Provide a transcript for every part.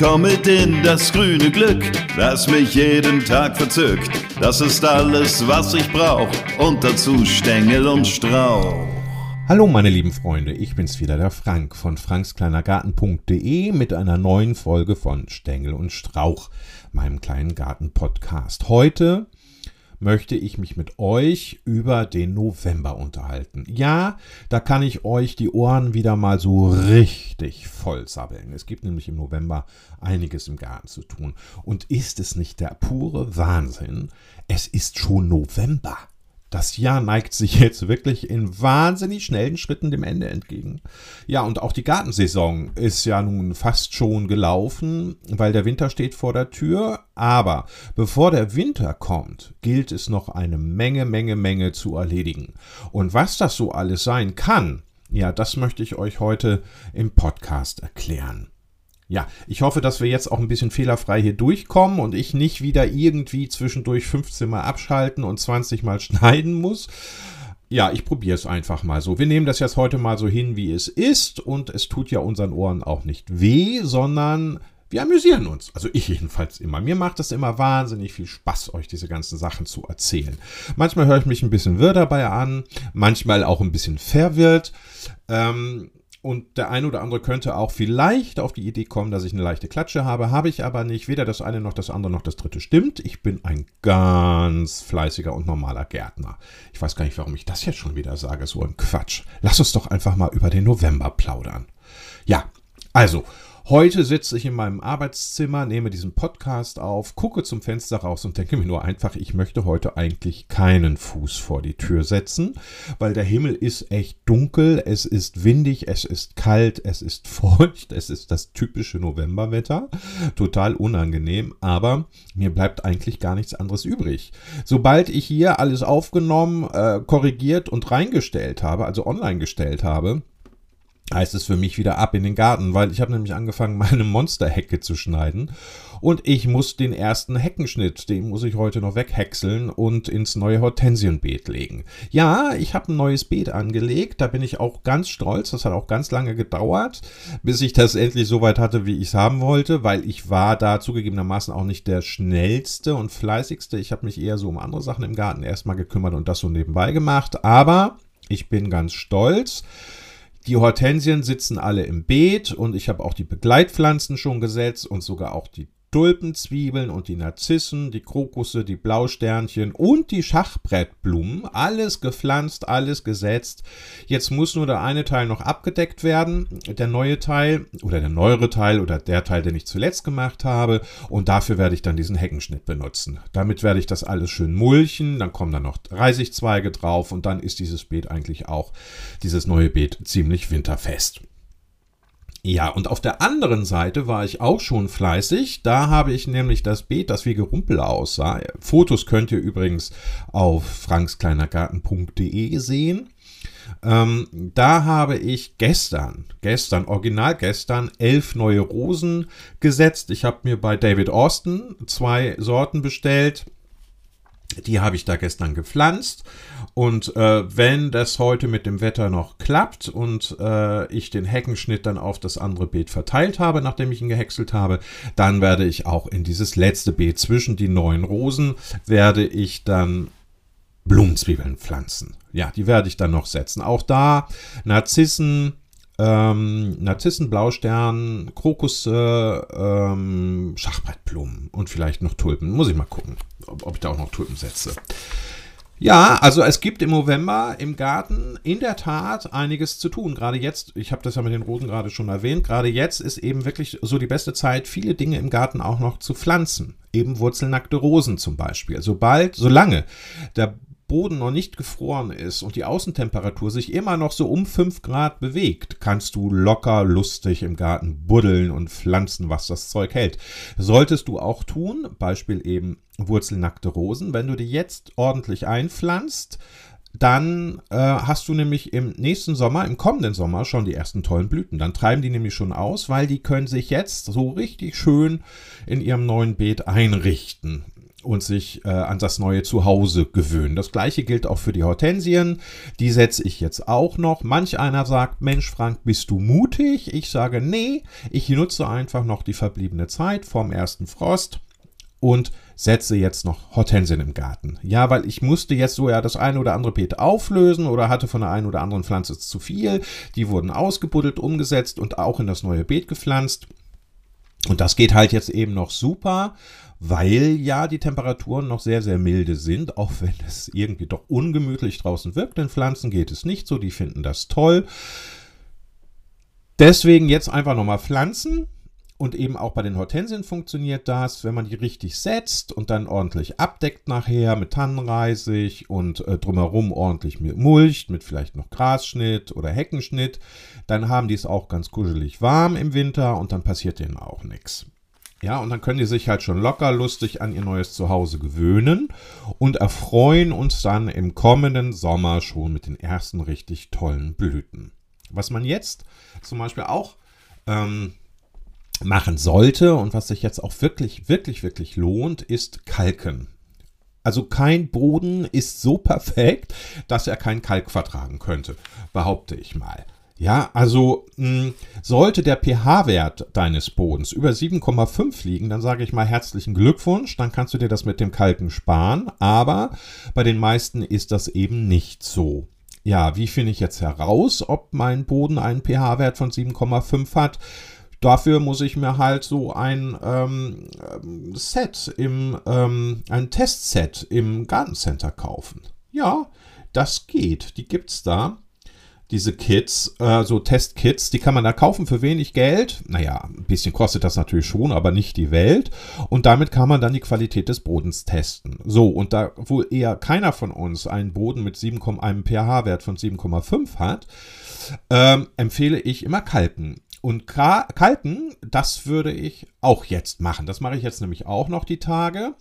komm mit in das grüne Glück, das mich jeden Tag verzückt. Das ist alles, was ich brauch und dazu Stängel und Strauch. Hallo meine lieben Freunde, ich bin's wieder, der Frank von frankskleinergarten.de mit einer neuen Folge von Stängel und Strauch, meinem kleinen Garten-Podcast. Heute möchte ich mich mit euch über den November unterhalten. Ja, da kann ich euch die Ohren wieder mal so richtig voll sabbeln. Es gibt nämlich im November einiges im Garten zu tun. Und ist es nicht der pure Wahnsinn? Es ist schon November. Das Jahr neigt sich jetzt wirklich in wahnsinnig schnellen Schritten dem Ende entgegen. Ja, und auch die Gartensaison ist ja nun fast schon gelaufen, weil der Winter steht vor der Tür. Aber bevor der Winter kommt, gilt es noch eine Menge, Menge, Menge zu erledigen. Und was das so alles sein kann, ja, das möchte ich euch heute im Podcast erklären. Ja, ich hoffe, dass wir jetzt auch ein bisschen fehlerfrei hier durchkommen und ich nicht wieder irgendwie zwischendurch 15 Mal abschalten und 20 Mal schneiden muss. Ja, ich probiere es einfach mal so. Wir nehmen das jetzt heute mal so hin, wie es ist und es tut ja unseren Ohren auch nicht weh, sondern wir amüsieren uns. Also ich jedenfalls immer. Mir macht es immer wahnsinnig viel Spaß, euch diese ganzen Sachen zu erzählen. Manchmal höre ich mich ein bisschen wirr dabei an, manchmal auch ein bisschen verwirrt. Ähm, und der eine oder andere könnte auch vielleicht auf die Idee kommen, dass ich eine leichte Klatsche habe. Habe ich aber nicht. Weder das eine noch das andere noch das dritte stimmt. Ich bin ein ganz fleißiger und normaler Gärtner. Ich weiß gar nicht, warum ich das jetzt schon wieder sage. So ein Quatsch. Lass uns doch einfach mal über den November plaudern. Ja, also, Heute sitze ich in meinem Arbeitszimmer, nehme diesen Podcast auf, gucke zum Fenster raus und denke mir nur einfach, ich möchte heute eigentlich keinen Fuß vor die Tür setzen, weil der Himmel ist echt dunkel, es ist windig, es ist kalt, es ist feucht, es ist das typische Novemberwetter, total unangenehm, aber mir bleibt eigentlich gar nichts anderes übrig. Sobald ich hier alles aufgenommen, äh, korrigiert und reingestellt habe, also online gestellt habe, heißt es für mich wieder ab in den Garten, weil ich habe nämlich angefangen, meine Monsterhecke zu schneiden und ich muss den ersten Heckenschnitt, den muss ich heute noch weghäckseln und ins neue Hortensienbeet legen. Ja, ich habe ein neues Beet angelegt, da bin ich auch ganz stolz, das hat auch ganz lange gedauert, bis ich das endlich so weit hatte, wie ich es haben wollte, weil ich war da zugegebenermaßen auch nicht der schnellste und fleißigste. Ich habe mich eher so um andere Sachen im Garten erstmal gekümmert und das so nebenbei gemacht, aber ich bin ganz stolz. Die Hortensien sitzen alle im Beet und ich habe auch die Begleitpflanzen schon gesetzt und sogar auch die Tulpenzwiebeln und die Narzissen, die Krokusse, die Blausternchen und die Schachbrettblumen. Alles gepflanzt, alles gesetzt. Jetzt muss nur der eine Teil noch abgedeckt werden. Der neue Teil oder der neuere Teil oder der Teil, den ich zuletzt gemacht habe. Und dafür werde ich dann diesen Heckenschnitt benutzen. Damit werde ich das alles schön mulchen. Dann kommen dann noch Reisigzweige drauf und dann ist dieses Beet eigentlich auch, dieses neue Beet, ziemlich winterfest. Ja, und auf der anderen Seite war ich auch schon fleißig. Da habe ich nämlich das Beet, das wie Gerumpel aussah. Fotos könnt ihr übrigens auf frankskleinergarten.de sehen. Ähm, da habe ich gestern, gestern, original gestern, elf neue Rosen gesetzt. Ich habe mir bei David Austin zwei Sorten bestellt. Die habe ich da gestern gepflanzt. Und äh, wenn das heute mit dem Wetter noch klappt und äh, ich den Heckenschnitt dann auf das andere Beet verteilt habe, nachdem ich ihn gehäckselt habe, dann werde ich auch in dieses letzte Beet zwischen die neuen Rosen, werde ich dann Blumenzwiebeln pflanzen. Ja, die werde ich dann noch setzen. Auch da Narzissen, ähm, Narzissen, Blaustern, Krokusse, ähm, Schachbrettblumen und vielleicht noch Tulpen. Muss ich mal gucken, ob, ob ich da auch noch Tulpen setze. Ja, also es gibt im November im Garten in der Tat einiges zu tun. Gerade jetzt, ich habe das ja mit den Rosen gerade schon erwähnt, gerade jetzt ist eben wirklich so die beste Zeit, viele Dinge im Garten auch noch zu pflanzen. Eben wurzelnackte Rosen zum Beispiel. Sobald, solange der Boden noch nicht gefroren ist und die Außentemperatur sich immer noch so um 5 Grad bewegt, kannst du locker lustig im Garten buddeln und pflanzen, was das Zeug hält. Solltest du auch tun, Beispiel eben wurzelnackte Rosen, wenn du die jetzt ordentlich einpflanzt, dann äh, hast du nämlich im nächsten Sommer, im kommenden Sommer schon die ersten tollen Blüten. Dann treiben die nämlich schon aus, weil die können sich jetzt so richtig schön in ihrem neuen Beet einrichten. Und sich äh, an das neue Zuhause gewöhnen. Das gleiche gilt auch für die Hortensien. Die setze ich jetzt auch noch. Manch einer sagt, Mensch, Frank, bist du mutig? Ich sage, nee, ich nutze einfach noch die verbliebene Zeit vom ersten Frost und setze jetzt noch Hortensien im Garten. Ja, weil ich musste jetzt so ja das eine oder andere Beet auflösen oder hatte von der einen oder anderen Pflanze zu viel. Die wurden ausgebuddelt, umgesetzt und auch in das neue Beet gepflanzt. Und das geht halt jetzt eben noch super, weil ja die Temperaturen noch sehr, sehr milde sind, auch wenn es irgendwie doch ungemütlich draußen wirkt. Den Pflanzen geht es nicht so, die finden das toll. Deswegen jetzt einfach nochmal pflanzen. Und eben auch bei den Hortensien funktioniert das, wenn man die richtig setzt und dann ordentlich abdeckt nachher mit Tannenreisig und äh, drumherum ordentlich mit mulcht, mit vielleicht noch Grasschnitt oder Heckenschnitt, dann haben die es auch ganz kuschelig warm im Winter und dann passiert denen auch nichts. Ja, und dann können die sich halt schon locker lustig an ihr neues Zuhause gewöhnen und erfreuen uns dann im kommenden Sommer schon mit den ersten richtig tollen Blüten. Was man jetzt zum Beispiel auch ähm, machen sollte und was sich jetzt auch wirklich, wirklich, wirklich lohnt, ist Kalken. Also kein Boden ist so perfekt, dass er keinen Kalk vertragen könnte, behaupte ich mal. Ja, also mh, hm, sollte der pH-Wert deines Bodens über 7,5 liegen, dann sage ich mal herzlichen Glückwunsch, dann kannst du dir das mit dem Kalken sparen, aber bei den meisten ist das eben nicht so. Ja, wie finde ich jetzt heraus, ob mein Boden einen pH-Wert von 7,5 hat? Dafür muss ich mir halt so ein ähm, Set im, ähm, ein Testset im Gartencenter kaufen. Ja, das geht. Die gibt's da diese Kits, äh, so Testkits, die kann man da kaufen für wenig Geld. Naja, ein bisschen kostet das natürlich schon, aber nicht die Welt. Und damit kann man dann die Qualität des Bodens testen. So, und da wohl eher keiner von uns einen Boden mit 7, einem pH-Wert von 7,5 hat, ähm, empfehle ich immer Kalken. Und Kalken, das würde ich auch jetzt machen. Das mache ich jetzt nämlich auch noch die Tage.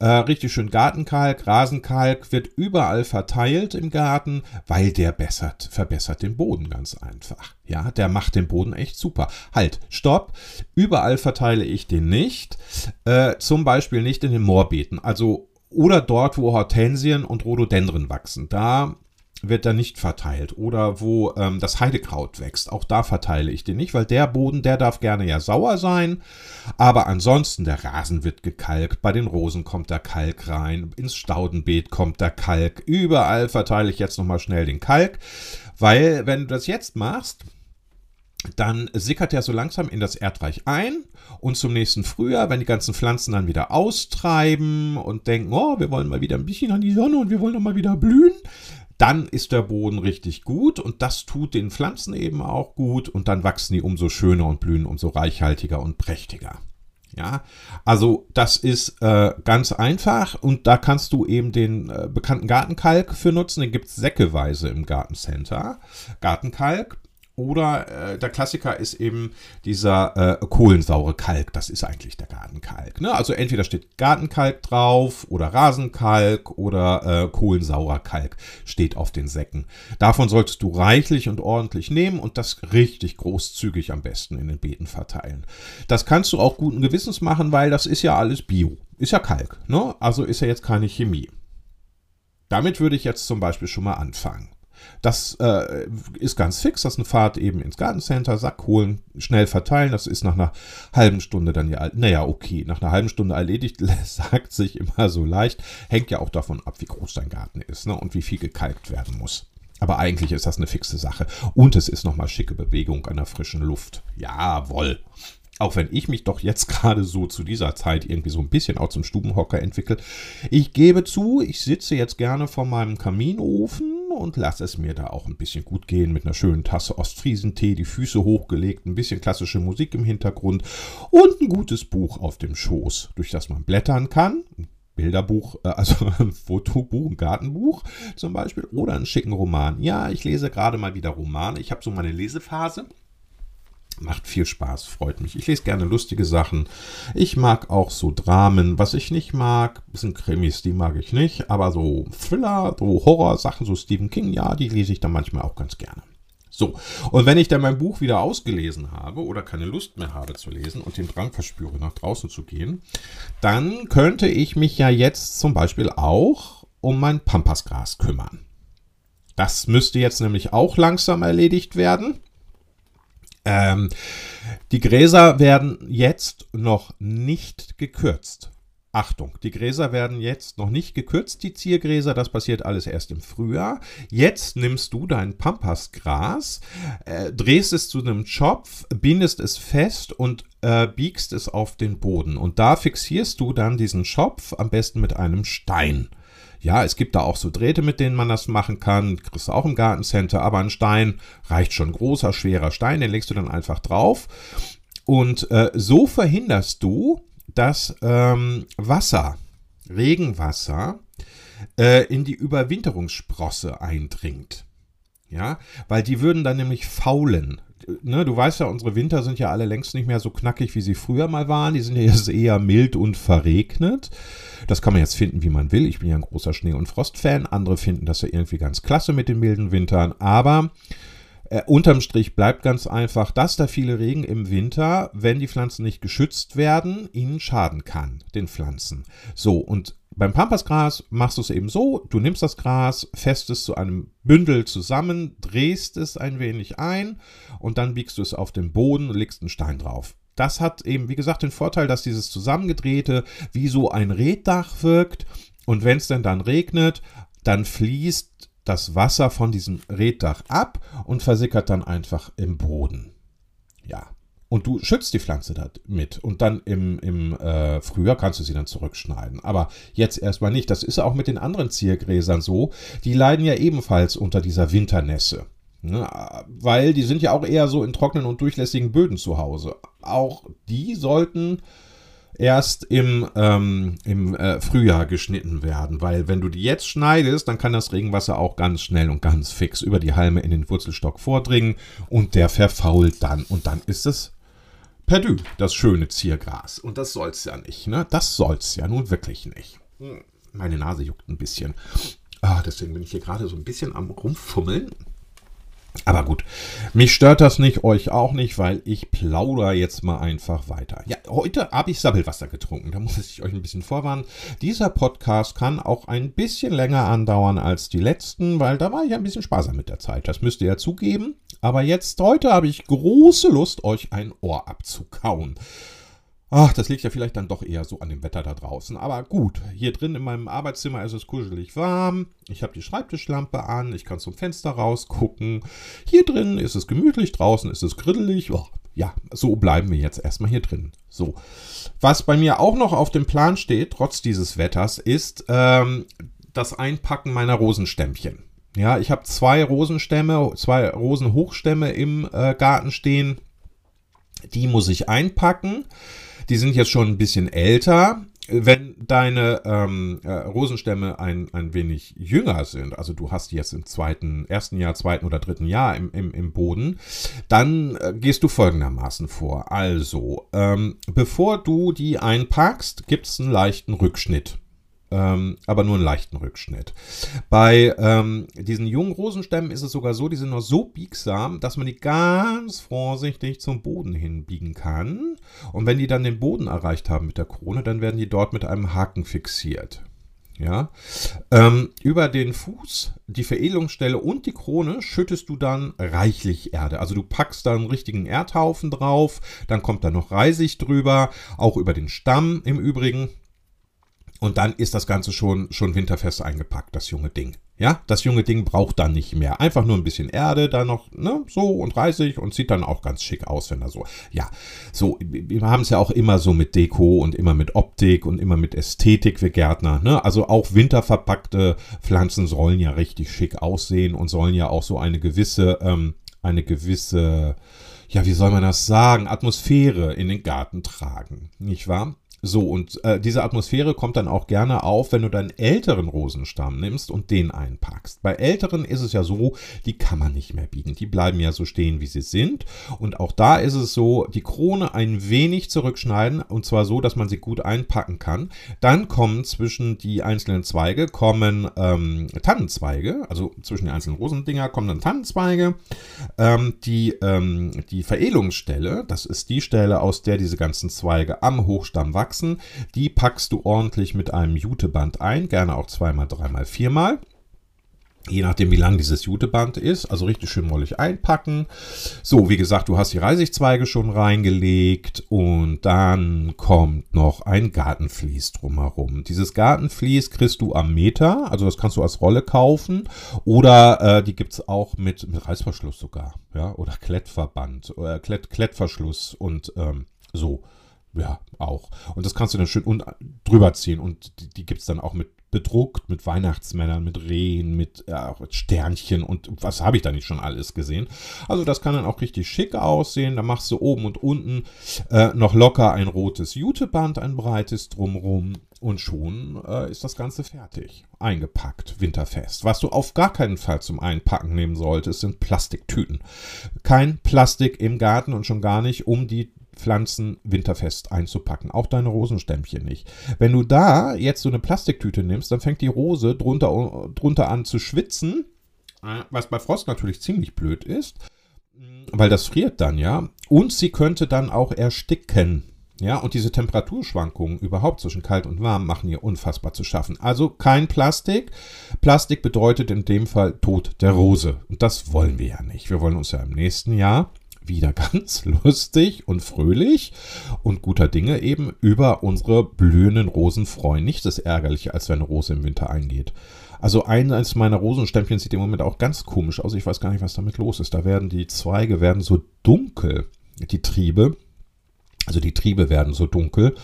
Äh, richtig schön Gartenkalk, Rasenkalk wird überall verteilt im Garten, weil der bessert, verbessert den Boden ganz einfach. Ja, der macht den Boden echt super. Halt, stopp. Überall verteile ich den nicht. Äh, zum Beispiel nicht in den Moorbeeten. Also oder dort, wo Hortensien und Rhododendren wachsen. Da wird da nicht verteilt. Oder wo ähm, das Heidekraut wächst, auch da verteile ich den nicht, weil der Boden, der darf gerne ja sauer sein. Aber ansonsten, der Rasen wird gekalkt, bei den Rosen kommt der Kalk rein, ins Staudenbeet kommt der Kalk. Überall verteile ich jetzt nochmal schnell den Kalk, weil wenn du das jetzt machst, dann sickert er so langsam in das Erdreich ein und zum nächsten Frühjahr, wenn die ganzen Pflanzen dann wieder austreiben und denken, oh, wir wollen mal wieder ein bisschen an die Sonne und wir wollen noch mal wieder blühen, dann ist der Boden richtig gut und das tut den Pflanzen eben auch gut und dann wachsen die umso schöner und blühen umso reichhaltiger und prächtiger. Ja, also das ist äh, ganz einfach und da kannst du eben den äh, bekannten Gartenkalk für nutzen. Den gibt es säckeweise im Gartencenter. Gartenkalk oder äh, der Klassiker ist eben dieser äh, kohlensaure Kalk. Das ist eigentlich der Gartenkalk. Ne? Also entweder steht Gartenkalk drauf oder Rasenkalk oder äh, kohlensaurer Kalk steht auf den Säcken. Davon solltest du reichlich und ordentlich nehmen und das richtig großzügig am besten in den Beeten verteilen. Das kannst du auch guten Gewissens machen, weil das ist ja alles Bio. Ist ja Kalk. Ne? Also ist ja jetzt keine Chemie. Damit würde ich jetzt zum Beispiel schon mal anfangen. Das äh, ist ganz fix, das ist eine Fahrt eben ins Gartencenter, Sack holen, schnell verteilen. Das ist nach einer halben Stunde dann ja, naja, okay, nach einer halben Stunde erledigt, sagt sich immer so leicht. Hängt ja auch davon ab, wie groß dein Garten ist ne, und wie viel gekalkt werden muss. Aber eigentlich ist das eine fixe Sache. Und es ist nochmal schicke Bewegung an der frischen Luft. Jawoll. Auch wenn ich mich doch jetzt gerade so zu dieser Zeit irgendwie so ein bisschen auch zum Stubenhocker entwickle. Ich gebe zu, ich sitze jetzt gerne vor meinem Kaminofen und lasse es mir da auch ein bisschen gut gehen mit einer schönen Tasse Ostfriesentee, die Füße hochgelegt, ein bisschen klassische Musik im Hintergrund und ein gutes Buch auf dem Schoß, durch das man blättern kann. Bilderbuch, äh, also ein Fotobuch, ein Gartenbuch zum Beispiel oder einen schicken Roman. Ja, ich lese gerade mal wieder Romane. Ich habe so meine Lesephase. Macht viel Spaß, freut mich. Ich lese gerne lustige Sachen. Ich mag auch so Dramen. Was ich nicht mag, sind Krimis, die mag ich nicht. Aber so Thriller, so Horror-Sachen, so Stephen King, ja, die lese ich dann manchmal auch ganz gerne. So, und wenn ich dann mein Buch wieder ausgelesen habe oder keine Lust mehr habe zu lesen und den Drang verspüre, nach draußen zu gehen, dann könnte ich mich ja jetzt zum Beispiel auch um mein Pampasgras kümmern. Das müsste jetzt nämlich auch langsam erledigt werden. Ähm, die Gräser werden jetzt noch nicht gekürzt. Achtung, die Gräser werden jetzt noch nicht gekürzt, die Ziergräser, das passiert alles erst im Frühjahr. Jetzt nimmst du dein Pampasgras, äh, drehst es zu einem Schopf, bindest es fest und äh, biegst es auf den Boden. Und da fixierst du dann diesen Schopf am besten mit einem Stein. Ja, es gibt da auch so Drähte, mit denen man das machen kann. Kriegst du auch im Gartencenter, aber ein Stein reicht schon. Großer, schwerer Stein, den legst du dann einfach drauf. Und äh, so verhinderst du, dass ähm, Wasser, Regenwasser, äh, in die Überwinterungssprosse eindringt. Ja, weil die würden dann nämlich faulen. Ne, du weißt ja, unsere Winter sind ja alle längst nicht mehr so knackig, wie sie früher mal waren. Die sind ja jetzt eher mild und verregnet. Das kann man jetzt finden, wie man will. Ich bin ja ein großer Schnee- und Frostfan. Andere finden das ja irgendwie ganz klasse mit den milden Wintern. Aber äh, unterm Strich bleibt ganz einfach, dass da viele Regen im Winter, wenn die Pflanzen nicht geschützt werden, ihnen schaden kann, den Pflanzen. So, und beim Pampasgras machst du es eben so, du nimmst das Gras, fest es zu einem Bündel zusammen, drehst es ein wenig ein und dann biegst du es auf den Boden und legst einen Stein drauf. Das hat eben, wie gesagt, den Vorteil, dass dieses zusammengedrehte wie so ein Reddach wirkt und wenn es denn dann regnet, dann fließt das Wasser von diesem Reddach ab und versickert dann einfach im Boden. Ja. Und du schützt die Pflanze damit. Und dann im, im äh, Frühjahr kannst du sie dann zurückschneiden. Aber jetzt erstmal nicht. Das ist auch mit den anderen Ziergräsern so. Die leiden ja ebenfalls unter dieser Winternässe. Ne? Weil die sind ja auch eher so in trockenen und durchlässigen Böden zu Hause. Auch die sollten erst im, ähm, im äh, Frühjahr geschnitten werden, weil wenn du die jetzt schneidest, dann kann das Regenwasser auch ganz schnell und ganz fix über die Halme in den Wurzelstock vordringen und der verfault dann und dann ist es perdu, das schöne Ziergras. Und das soll's ja nicht, ne? Das soll's ja nun wirklich nicht. Hm, meine Nase juckt ein bisschen. Ah, deswegen bin ich hier gerade so ein bisschen am rumfummeln. Aber gut, mich stört das nicht, euch auch nicht, weil ich plauder jetzt mal einfach weiter. Ja, heute habe ich Sabbelwasser getrunken, da muss ich euch ein bisschen vorwarnen. Dieser Podcast kann auch ein bisschen länger andauern als die letzten, weil da war ich ein bisschen sparsam mit der Zeit. Das müsst ihr ja zugeben. Aber jetzt, heute habe ich große Lust, euch ein Ohr abzukauen. Ach, das liegt ja vielleicht dann doch eher so an dem Wetter da draußen. Aber gut, hier drin in meinem Arbeitszimmer ist es kuschelig warm. Ich habe die Schreibtischlampe an, ich kann zum Fenster rausgucken. Hier drin ist es gemütlich, draußen ist es griddelig. Oh, ja, so bleiben wir jetzt erstmal hier drin. So. Was bei mir auch noch auf dem Plan steht, trotz dieses Wetters, ist ähm, das Einpacken meiner Rosenstämmchen. Ja, ich habe zwei Rosenstämme, zwei Rosenhochstämme im äh, Garten stehen. Die muss ich einpacken. Die sind jetzt schon ein bisschen älter. Wenn deine ähm, äh, Rosenstämme ein, ein wenig jünger sind, also du hast die jetzt im zweiten, ersten Jahr, zweiten oder dritten Jahr im, im, im Boden, dann äh, gehst du folgendermaßen vor. Also, ähm, bevor du die einpackst, gibt es einen leichten Rückschnitt ähm, aber nur einen leichten Rückschnitt. Bei ähm, diesen jungen Rosenstämmen ist es sogar so, die sind noch so biegsam, dass man die ganz vorsichtig zum Boden hinbiegen kann. Und wenn die dann den Boden erreicht haben mit der Krone, dann werden die dort mit einem Haken fixiert. Ja, ähm, über den Fuß, die Veredelungsstelle und die Krone schüttest du dann reichlich Erde. Also du packst da einen richtigen Erdhaufen drauf, dann kommt da noch Reisig drüber, auch über den Stamm im Übrigen. Und dann ist das Ganze schon, schon winterfest eingepackt, das junge Ding. Ja, das junge Ding braucht dann nicht mehr. Einfach nur ein bisschen Erde, da noch, ne, so und reißig und sieht dann auch ganz schick aus, wenn er so. Ja, so, wir haben es ja auch immer so mit Deko und immer mit Optik und immer mit Ästhetik, wir Gärtner, ne? Also auch winterverpackte Pflanzen sollen ja richtig schick aussehen und sollen ja auch so eine gewisse, ähm, eine gewisse, ja, wie soll man das sagen, Atmosphäre in den Garten tragen, nicht wahr? So, und äh, diese Atmosphäre kommt dann auch gerne auf, wenn du deinen älteren Rosenstamm nimmst und den einpackst. Bei älteren ist es ja so, die kann man nicht mehr biegen. Die bleiben ja so stehen, wie sie sind. Und auch da ist es so, die Krone ein wenig zurückschneiden und zwar so, dass man sie gut einpacken kann. Dann kommen zwischen die einzelnen Zweige kommen ähm, Tannenzweige, also zwischen den einzelnen Rosendinger kommen dann Tannenzweige. Ähm, die, ähm, die Veredelungsstelle, das ist die Stelle, aus der diese ganzen Zweige am Hochstamm wachsen wachsen. Die packst du ordentlich mit einem Juteband ein, gerne auch zweimal, dreimal, viermal. Je nachdem, wie lang dieses Juteband ist. Also richtig schön mollig einpacken. So, wie gesagt, du hast die Reisigzweige schon reingelegt und dann kommt noch ein Gartenvlies drumherum. Dieses Gartenvlies kriegst du am Meter, also das kannst du als Rolle kaufen oder äh, die gibt es auch mit, mit Reißverschluss sogar, ja, oder Klettverband, oder äh, Klett, Klettverschluss und ähm, so. Ja, auch. Und das kannst du dann schön drüber ziehen. Und die, die gibt es dann auch mit bedruckt, mit Weihnachtsmännern, mit Rehen, mit ja, Sternchen und was habe ich da nicht schon alles gesehen. Also das kann dann auch richtig schick aussehen. Da machst du oben und unten äh, noch locker ein rotes Juteband, ein breites drumrum. Und schon äh, ist das Ganze fertig. Eingepackt, winterfest. Was du auf gar keinen Fall zum Einpacken nehmen solltest, sind Plastiktüten. Kein Plastik im Garten und schon gar nicht, um die Pflanzen winterfest einzupacken. Auch deine Rosenstämmchen nicht. Wenn du da jetzt so eine Plastiktüte nimmst, dann fängt die Rose drunter, drunter an zu schwitzen, was bei Frost natürlich ziemlich blöd ist, weil das friert dann ja. Und sie könnte dann auch ersticken. Ja, und diese Temperaturschwankungen überhaupt zwischen kalt und warm machen ihr unfassbar zu schaffen. Also kein Plastik. Plastik bedeutet in dem Fall Tod der Rose. Und das wollen wir ja nicht. Wir wollen uns ja im nächsten Jahr wieder ganz lustig und fröhlich und guter Dinge eben über unsere blühenden Rosen freuen. Nicht das Ärgerliche, als wenn eine Rose im Winter eingeht. Also eines meiner Rosenstämmchen sieht im Moment auch ganz komisch aus. Ich weiß gar nicht, was damit los ist. Da werden die Zweige werden so dunkel, die Triebe. Also die Triebe werden so dunkel.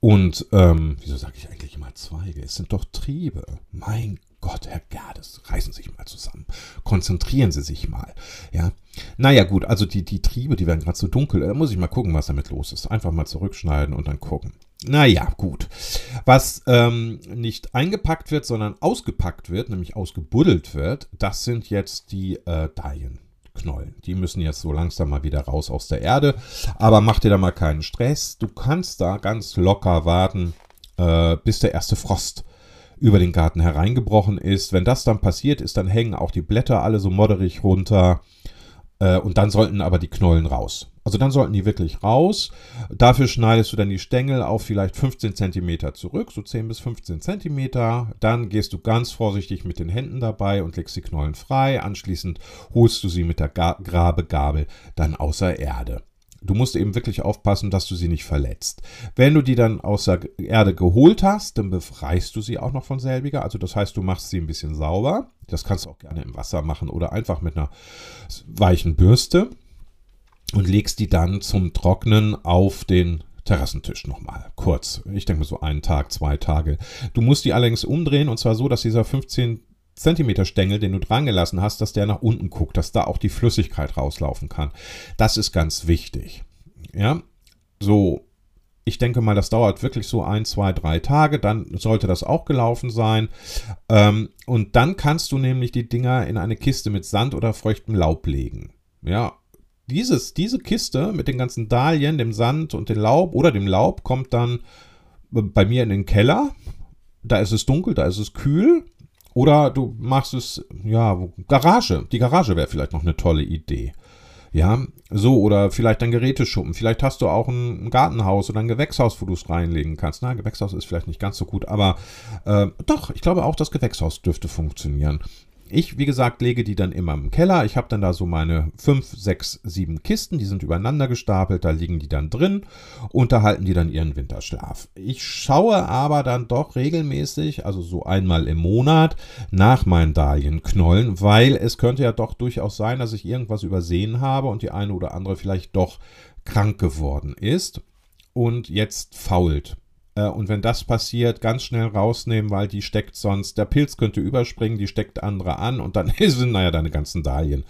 Und ähm, wieso sage ich eigentlich immer Zweige? Es sind doch Triebe. Mein Gott, Herr Gerdes, reißen Sie sich mal zusammen. Konzentrieren Sie sich mal. Ja. Naja, gut, also die, die Triebe, die werden gerade so dunkel. Da muss ich mal gucken, was damit los ist. Einfach mal zurückschneiden und dann gucken. Naja, gut. Was ähm, nicht eingepackt wird, sondern ausgepackt wird, nämlich ausgebuddelt wird, das sind jetzt die äh, Dahlienknollen. Die müssen jetzt so langsam mal wieder raus aus der Erde. Aber mach dir da mal keinen Stress. Du kannst da ganz locker warten, äh, bis der erste Frost über den Garten hereingebrochen ist. Wenn das dann passiert ist, dann hängen auch die Blätter alle so modderig runter. Äh, und dann sollten aber die Knollen raus. Also dann sollten die wirklich raus. Dafür schneidest du dann die Stängel auf vielleicht 15 cm zurück, so 10 bis 15 cm. Dann gehst du ganz vorsichtig mit den Händen dabei und legst die Knollen frei. Anschließend holst du sie mit der Grabegabel dann außer Erde. Du musst eben wirklich aufpassen, dass du sie nicht verletzt. Wenn du die dann aus der Erde geholt hast, dann befreist du sie auch noch von selbiger. Also das heißt, du machst sie ein bisschen sauber. Das kannst du auch gerne im Wasser machen oder einfach mit einer weichen Bürste und legst die dann zum Trocknen auf den Terrassentisch nochmal. Kurz. Ich denke mal so einen Tag, zwei Tage. Du musst die allerdings umdrehen und zwar so, dass dieser 15 Zentimeter Stängel, den du dran gelassen hast, dass der nach unten guckt, dass da auch die Flüssigkeit rauslaufen kann. Das ist ganz wichtig. Ja, so. Ich denke mal, das dauert wirklich so ein, zwei, drei Tage. Dann sollte das auch gelaufen sein. Ähm, und dann kannst du nämlich die Dinger in eine Kiste mit Sand oder feuchtem Laub legen. Ja, dieses, diese Kiste mit den ganzen Dahlien, dem Sand und dem Laub oder dem Laub kommt dann bei mir in den Keller. Da ist es dunkel, da ist es kühl. Oder du machst es, ja, Garage. Die Garage wäre vielleicht noch eine tolle Idee. Ja, so, oder vielleicht ein Geräteschuppen. Vielleicht hast du auch ein Gartenhaus oder ein Gewächshaus, wo du es reinlegen kannst. Na, Gewächshaus ist vielleicht nicht ganz so gut, aber äh, doch, ich glaube auch, das Gewächshaus dürfte funktionieren. Ich, wie gesagt, lege die dann immer im Keller. Ich habe dann da so meine 5, 6, 7 Kisten, die sind übereinander gestapelt, da liegen die dann drin und da halten die dann ihren Winterschlaf. Ich schaue aber dann doch regelmäßig, also so einmal im Monat, nach meinen Dahlienknollen, weil es könnte ja doch durchaus sein, dass ich irgendwas übersehen habe und die eine oder andere vielleicht doch krank geworden ist und jetzt fault. Äh, und wenn das passiert, ganz schnell rausnehmen, weil die steckt sonst, der Pilz könnte überspringen, die steckt andere an und dann sind, naja, deine ganzen Dahlien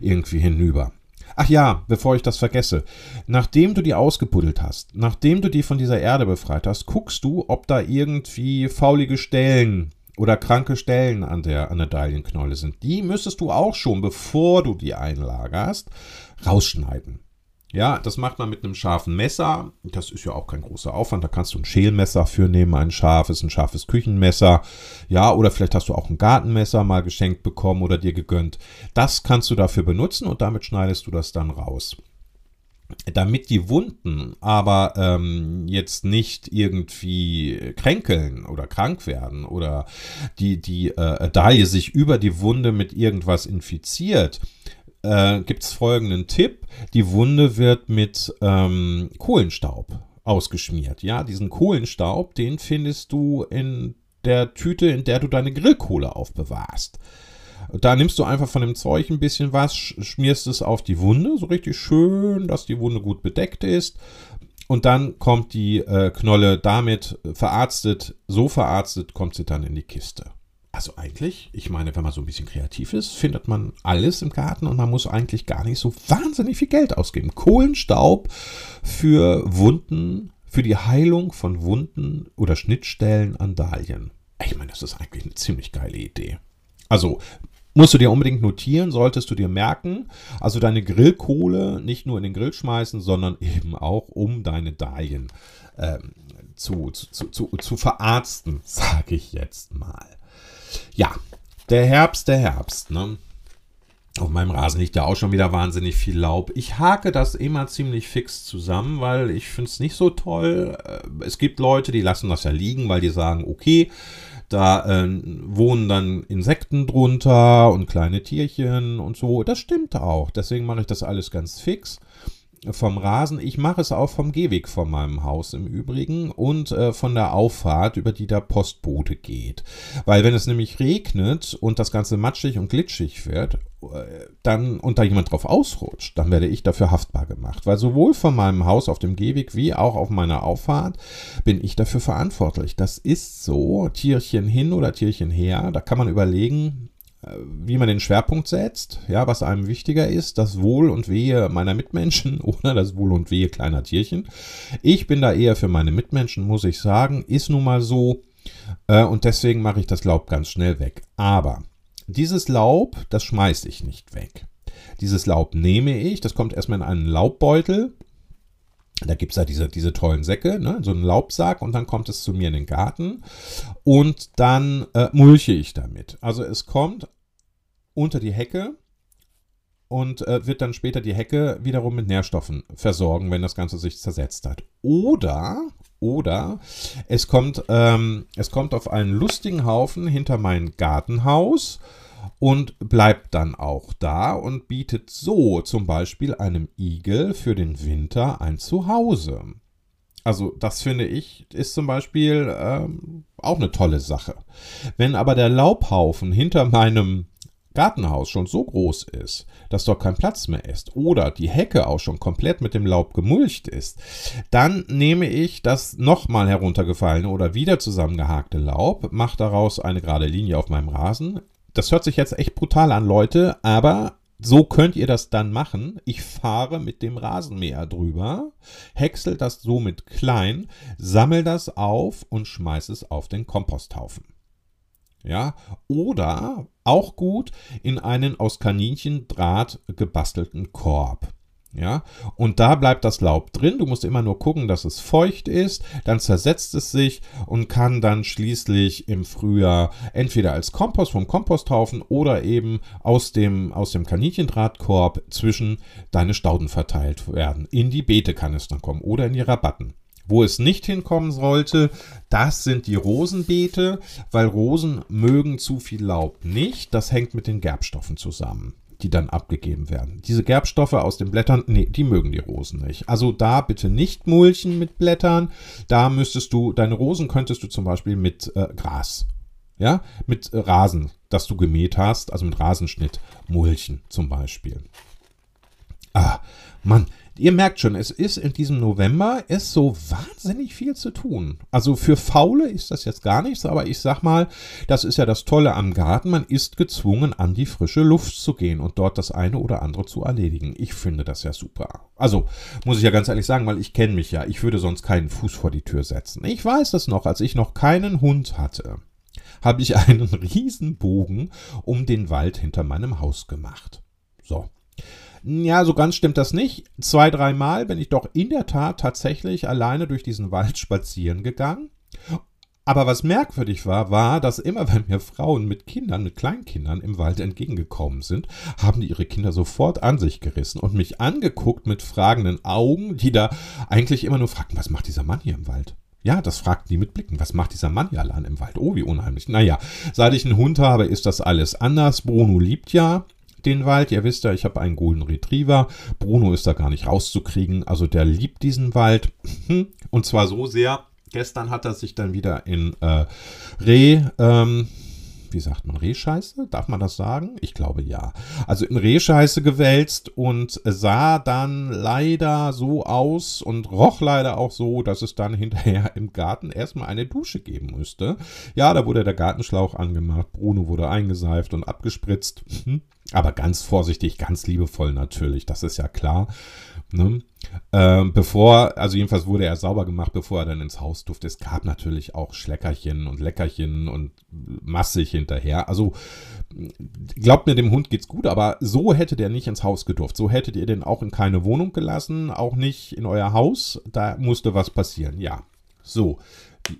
irgendwie hinüber. Ach ja, bevor ich das vergesse. Nachdem du die ausgebuddelt hast, nachdem du die von dieser Erde befreit hast, guckst du, ob da irgendwie faulige Stellen oder kranke Stellen an der, an der Dahlienknolle sind. Die müsstest du auch schon, bevor du die einlagerst, rausschneiden. Ja, das macht man mit einem scharfen Messer. Das ist ja auch kein großer Aufwand. Da kannst du ein Schälmesser für nehmen, ein scharfes, ein scharfes Küchenmesser. Ja, oder vielleicht hast du auch ein Gartenmesser mal geschenkt bekommen oder dir gegönnt. Das kannst du dafür benutzen und damit schneidest du das dann raus. Damit die Wunden aber ähm, jetzt nicht irgendwie kränkeln oder krank werden oder die, die äh, Dalie sich über die Wunde mit irgendwas infiziert, äh, gibt es folgenden Tipp. Die Wunde wird mit ähm, Kohlenstaub ausgeschmiert. Ja, diesen Kohlenstaub, den findest du in der Tüte, in der du deine Grillkohle aufbewahrst. Da nimmst du einfach von dem Zeug ein bisschen was, schmierst es auf die Wunde, so richtig schön, dass die Wunde gut bedeckt ist. Und dann kommt die äh, Knolle damit verarztet, so verarztet, kommt sie dann in die Kiste. Also eigentlich, ich meine, wenn man so ein bisschen kreativ ist, findet man alles im Garten und man muss eigentlich gar nicht so wahnsinnig viel Geld ausgeben. Kohlenstaub für Wunden, für die Heilung von Wunden oder Schnittstellen an Dahlien. Ich meine, das ist eigentlich eine ziemlich geile Idee. Also musst du dir unbedingt notieren, solltest du dir merken. Also deine Grillkohle nicht nur in den Grill schmeißen, sondern eben auch um deine Dahlien ähm, zu, zu, zu, zu verarzten, sage ich jetzt mal. Ja, der Herbst, der Herbst, ne? Auf meinem Rasen liegt ja auch schon wieder wahnsinnig viel Laub. Ich hake das immer ziemlich fix zusammen, weil ich finde es nicht so toll. Äh, es gibt Leute, die lassen das ja liegen, weil die sagen, okay, da äh, wohnen dann Insekten drunter und kleine Tierchen und so. Das stimmt auch. Deswegen mache ich das alles ganz fix vom Rasen. Ich mache es auch vom Gehweg von meinem Haus im Übrigen und äh, von der Auffahrt, über die der Postbote geht. Weil wenn es nämlich regnet und das Ganze matschig und glitschig wird, äh, dann und da jemand drauf ausrutscht, dann werde ich dafür haftbar gemacht. Weil sowohl von meinem Haus auf dem Gehweg wie auch auf meiner Auffahrt bin ich dafür verantwortlich. Das ist so, Tierchen hin oder Tierchen her. Da kann man überlegen, wie man den Schwerpunkt setzt, ja, was einem wichtiger ist, das Wohl und Wehe meiner Mitmenschen oder das Wohl und Wehe kleiner Tierchen. Ich bin da eher für meine Mitmenschen, muss ich sagen, ist nun mal so äh, und deswegen mache ich das Laub ganz schnell weg. Aber dieses Laub, das schmeiße ich nicht weg. Dieses Laub nehme ich, das kommt erstmal in einen Laubbeutel, da gibt es ja diese, diese tollen Säcke, ne, so einen Laubsack und dann kommt es zu mir in den Garten und dann äh, mulche ich damit. Also es kommt unter die Hecke und äh, wird dann später die Hecke wiederum mit Nährstoffen versorgen, wenn das Ganze sich zersetzt hat. Oder, oder es kommt, ähm, es kommt auf einen lustigen Haufen hinter mein Gartenhaus und bleibt dann auch da und bietet so zum Beispiel einem Igel für den Winter ein Zuhause. Also das finde ich ist zum Beispiel ähm, auch eine tolle Sache. Wenn aber der Laubhaufen hinter meinem Gartenhaus schon so groß ist, dass dort kein Platz mehr ist oder die Hecke auch schon komplett mit dem Laub gemulcht ist, dann nehme ich das nochmal heruntergefallene oder wieder zusammengehakte Laub, mache daraus eine gerade Linie auf meinem Rasen, das hört sich jetzt echt brutal an, Leute, aber so könnt ihr das dann machen. Ich fahre mit dem Rasenmäher drüber, häcksel das somit klein, sammel das auf und schmeiß es auf den Komposthaufen. Ja, oder auch gut in einen aus Kaninchendraht gebastelten Korb. Ja, und da bleibt das Laub drin. Du musst immer nur gucken, dass es feucht ist. Dann zersetzt es sich und kann dann schließlich im Frühjahr entweder als Kompost vom Komposthaufen oder eben aus dem, aus dem Kaninchendrahtkorb zwischen deine Stauden verteilt werden. In die Beete kann es dann kommen oder in die Rabatten. Wo es nicht hinkommen sollte, das sind die Rosenbeete, weil Rosen mögen zu viel Laub nicht. Das hängt mit den Gerbstoffen zusammen die dann abgegeben werden. Diese Gerbstoffe aus den Blättern, nee, die mögen die Rosen nicht. Also da bitte nicht mulchen mit Blättern. Da müsstest du, deine Rosen könntest du zum Beispiel mit äh, Gras, ja, mit äh, Rasen, das du gemäht hast, also mit Rasenschnitt mulchen zum Beispiel. Ah, Mann, ihr merkt schon, es ist in diesem November ist so wahnsinnig viel zu tun. Also für Faule ist das jetzt gar nichts, aber ich sag mal, das ist ja das Tolle am Garten. Man ist gezwungen, an die frische Luft zu gehen und dort das eine oder andere zu erledigen. Ich finde das ja super. Also muss ich ja ganz ehrlich sagen, weil ich kenne mich ja. Ich würde sonst keinen Fuß vor die Tür setzen. Ich weiß das noch, als ich noch keinen Hund hatte habe ich einen riesen Bogen um den Wald hinter meinem Haus gemacht. So. Ja, so ganz stimmt das nicht. Zwei, dreimal bin ich doch in der Tat tatsächlich alleine durch diesen Wald spazieren gegangen. Aber was merkwürdig war, war, dass immer wenn mir Frauen mit Kindern, mit Kleinkindern im Wald entgegengekommen sind, haben die ihre Kinder sofort an sich gerissen und mich angeguckt mit fragenden Augen, die da eigentlich immer nur fragten, was macht dieser Mann hier im Wald? Ja, das fragten die mit Blicken. Was macht dieser Mann hier allein im Wald? Oh, wie unheimlich. Naja, seit ich einen Hund habe, ist das alles anders. Bruno liebt ja den Wald. Ihr wisst ja, ich habe einen Golden Retriever. Bruno ist da gar nicht rauszukriegen. Also der liebt diesen Wald. Und zwar so sehr. Gestern hat er sich dann wieder in äh, Reh, ähm, wie sagt man, Rehscheiße? Darf man das sagen? Ich glaube ja. Also in Rehscheiße gewälzt und sah dann leider so aus und roch leider auch so, dass es dann hinterher im Garten erstmal eine Dusche geben müsste. Ja, da wurde der Gartenschlauch angemacht, Bruno wurde eingeseift und abgespritzt. Hm. Aber ganz vorsichtig, ganz liebevoll natürlich, das ist ja klar. Ne? Ähm, bevor, also jedenfalls wurde er sauber gemacht, bevor er dann ins Haus durfte. Es gab natürlich auch Schleckerchen und Leckerchen und massig hinterher. Also glaubt mir, dem Hund geht's gut, aber so hätte der nicht ins Haus gedurft. So hättet ihr den auch in keine Wohnung gelassen, auch nicht in euer Haus. Da musste was passieren. Ja, so.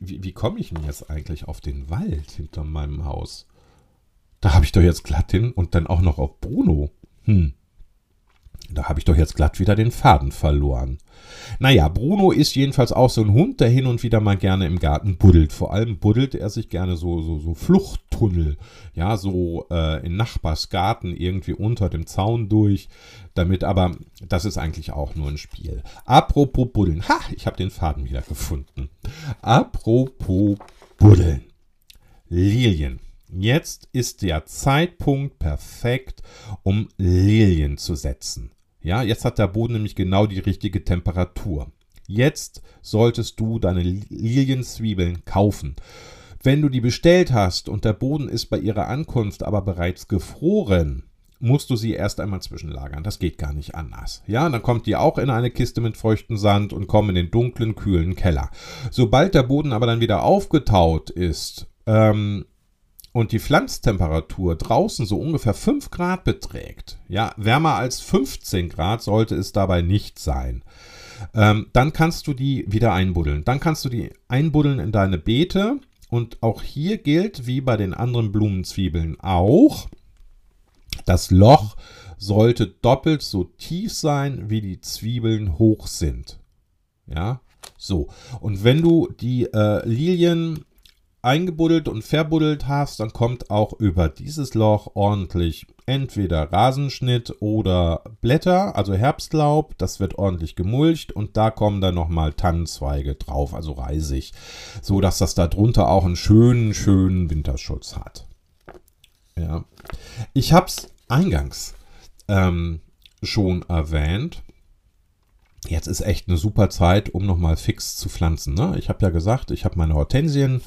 Wie, wie, komme ich denn jetzt eigentlich auf den Wald hinter meinem Haus? Da habe ich doch jetzt glatt hin und dann auch noch auf Bruno. Hm. Da habe ich doch jetzt glatt wieder den Faden verloren. Naja, Bruno ist jedenfalls auch so ein Hund, der hin und wieder mal gerne im Garten buddelt. Vor allem buddelt er sich gerne so, so, so Fluchttunnel, ja, so äh, in Nachbarsgarten irgendwie unter dem Zaun durch. Damit aber, das ist eigentlich auch nur ein Spiel. Apropos Buddeln. Ha, ich habe den Faden wieder gefunden. Apropos Buddeln. Lilien. Jetzt ist der Zeitpunkt perfekt, um Lilien zu setzen. Ja, jetzt hat der Boden nämlich genau die richtige Temperatur. Jetzt solltest du deine Lilienzwiebeln kaufen. Wenn du die bestellt hast und der Boden ist bei ihrer Ankunft aber bereits gefroren, musst du sie erst einmal zwischenlagern. Das geht gar nicht anders. Ja, dann kommt die auch in eine Kiste mit feuchtem Sand und kommen in den dunklen, kühlen Keller. Sobald der Boden aber dann wieder aufgetaut ist, ähm, und die Pflanztemperatur draußen so ungefähr 5 Grad beträgt, ja, wärmer als 15 Grad sollte es dabei nicht sein, ähm, dann kannst du die wieder einbuddeln. Dann kannst du die einbuddeln in deine Beete und auch hier gilt, wie bei den anderen Blumenzwiebeln auch, das Loch sollte doppelt so tief sein, wie die Zwiebeln hoch sind. Ja, so. Und wenn du die äh, Lilien eingebuddelt und verbuddelt hast, dann kommt auch über dieses Loch ordentlich entweder Rasenschnitt oder Blätter, also Herbstlaub. Das wird ordentlich gemulcht und da kommen dann nochmal Tannenzweige drauf, also Reisig, so dass das da drunter auch einen schönen, schönen Winterschutz hat. Ja, ich habe es eingangs ähm, schon erwähnt. Jetzt ist echt eine super Zeit, um nochmal fix zu pflanzen. Ne? Ich habe ja gesagt, ich habe meine Hortensien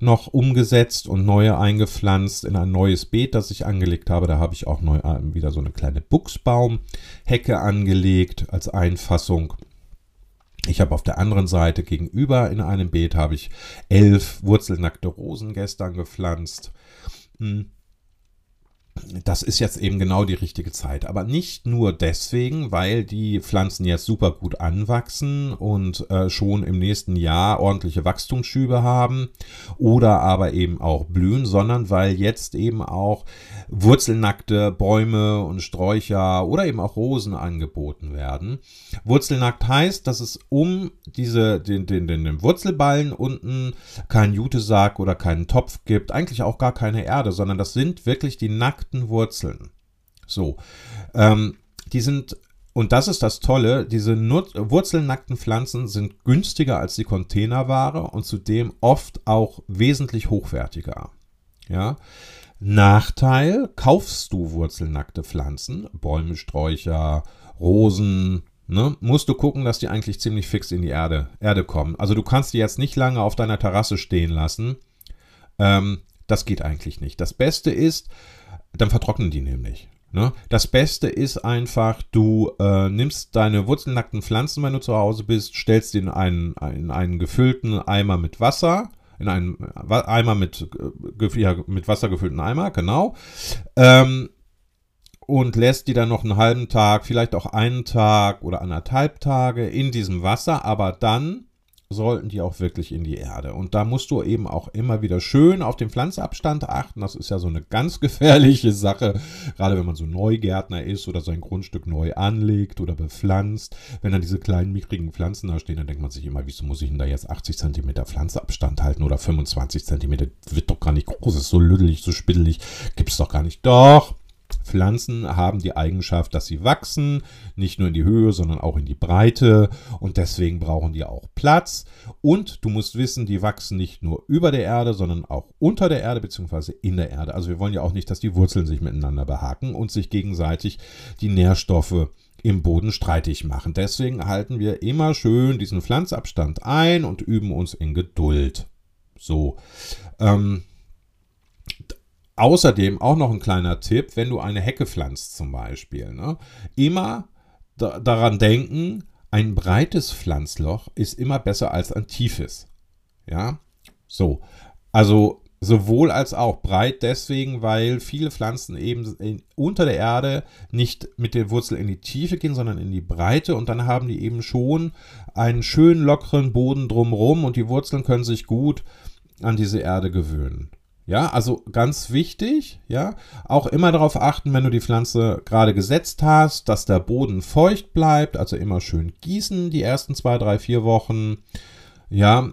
noch umgesetzt und neue eingepflanzt in ein neues Beet, das ich angelegt habe. Da habe ich auch neu, äh, wieder so eine kleine Buchsbaumhecke angelegt als Einfassung. Ich habe auf der anderen Seite gegenüber in einem Beet habe ich elf wurzelnackte Rosen gestern gepflanzt. Hm das ist jetzt eben genau die richtige Zeit. Aber nicht nur deswegen, weil die Pflanzen jetzt super gut anwachsen und äh, schon im nächsten Jahr ordentliche Wachstumsschübe haben oder aber eben auch blühen, sondern weil jetzt eben auch wurzelnackte Bäume und Sträucher oder eben auch Rosen angeboten werden. Wurzelnackt heißt, dass es um diese, den, den, den, den Wurzelballen unten keinen Jutesack oder keinen Topf gibt, eigentlich auch gar keine Erde, sondern das sind wirklich die nackten Wurzeln. So, ähm, die sind und das ist das Tolle, diese Nut wurzelnackten Pflanzen sind günstiger als die Containerware und zudem oft auch wesentlich hochwertiger. Ja, Nachteil, kaufst du wurzelnackte Pflanzen, Bäume, Sträucher, Rosen, ne, musst du gucken, dass die eigentlich ziemlich fix in die Erde, Erde kommen. Also du kannst die jetzt nicht lange auf deiner Terrasse stehen lassen. Ähm, das geht eigentlich nicht. Das Beste ist, dann vertrocknen die nämlich. Ne? Das Beste ist einfach, du äh, nimmst deine wurzelnackten Pflanzen, wenn du zu Hause bist, stellst die in einen, in einen gefüllten Eimer mit Wasser, in einen Eimer mit, äh, ja, mit Wasser gefüllten Eimer, genau. Ähm, und lässt die dann noch einen halben Tag, vielleicht auch einen Tag oder anderthalb Tage in diesem Wasser, aber dann sollten die auch wirklich in die Erde. Und da musst du eben auch immer wieder schön auf den Pflanzabstand achten. Das ist ja so eine ganz gefährliche Sache, gerade wenn man so Neugärtner ist oder sein Grundstück neu anlegt oder bepflanzt. Wenn dann diese kleinen mickrigen Pflanzen da stehen, dann denkt man sich immer, wieso muss ich denn da jetzt 80 cm Pflanzabstand halten oder 25 cm? Wird doch gar nicht groß, ist so lüdelig, so spittelig, gibt es doch gar nicht. Doch, Pflanzen haben die Eigenschaft, dass sie wachsen, nicht nur in die Höhe, sondern auch in die Breite und deswegen brauchen die auch Platz. Und du musst wissen, die wachsen nicht nur über der Erde, sondern auch unter der Erde bzw. in der Erde. Also wir wollen ja auch nicht, dass die Wurzeln sich miteinander behaken und sich gegenseitig die Nährstoffe im Boden streitig machen. Deswegen halten wir immer schön diesen Pflanzabstand ein und üben uns in Geduld. So. Ähm, Außerdem auch noch ein kleiner Tipp, wenn du eine Hecke pflanzt zum Beispiel. Ne? Immer da, daran denken, ein breites Pflanzloch ist immer besser als ein tiefes. Ja, so. Also sowohl als auch breit deswegen, weil viele Pflanzen eben in, unter der Erde nicht mit der Wurzel in die Tiefe gehen, sondern in die Breite und dann haben die eben schon einen schönen lockeren Boden drumherum und die Wurzeln können sich gut an diese Erde gewöhnen. Ja, also ganz wichtig, ja, auch immer darauf achten, wenn du die Pflanze gerade gesetzt hast, dass der Boden feucht bleibt, also immer schön gießen die ersten zwei, drei, vier Wochen, ja,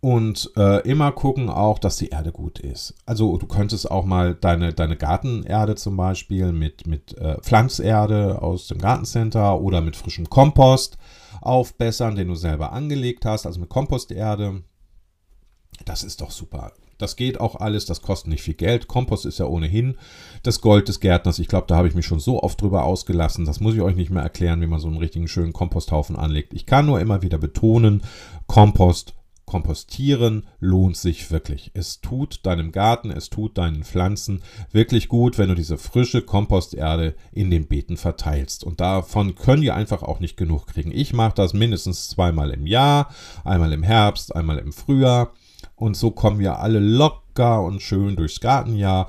und äh, immer gucken auch, dass die Erde gut ist. Also du könntest auch mal deine, deine Gartenerde zum Beispiel mit, mit äh, Pflanzerde aus dem Gartencenter oder mit frischem Kompost aufbessern, den du selber angelegt hast, also mit Komposterde. Das ist doch super. Das geht auch alles, das kostet nicht viel Geld. Kompost ist ja ohnehin das Gold des Gärtners. Ich glaube, da habe ich mich schon so oft drüber ausgelassen. Das muss ich euch nicht mehr erklären, wie man so einen richtigen schönen Komposthaufen anlegt. Ich kann nur immer wieder betonen, Kompost Kompostieren lohnt sich wirklich. Es tut deinem Garten, es tut deinen Pflanzen wirklich gut, wenn du diese frische Komposterde in den Beeten verteilst. Und davon können die einfach auch nicht genug kriegen. Ich mache das mindestens zweimal im Jahr, einmal im Herbst, einmal im Frühjahr. Und so kommen wir alle locker und schön durchs Gartenjahr.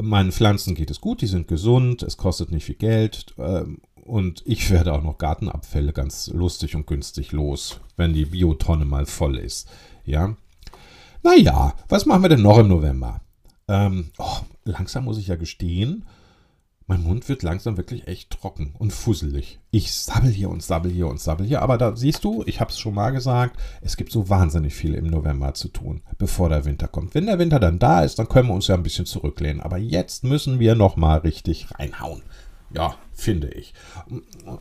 Meinen Pflanzen geht es gut, die sind gesund, es kostet nicht viel Geld. Ähm, und ich werde auch noch Gartenabfälle ganz lustig und günstig los, wenn die Biotonne mal voll ist. Ja. Naja, was machen wir denn noch im November? Ähm, oh, langsam muss ich ja gestehen, mein Mund wird langsam wirklich echt trocken und fusselig. Ich sabbel hier und sabbel hier und sabbel hier, aber da siehst du, ich habe es schon mal gesagt, es gibt so wahnsinnig viel im November zu tun, bevor der Winter kommt. Wenn der Winter dann da ist, dann können wir uns ja ein bisschen zurücklehnen, aber jetzt müssen wir noch mal richtig reinhauen. Ja, finde ich.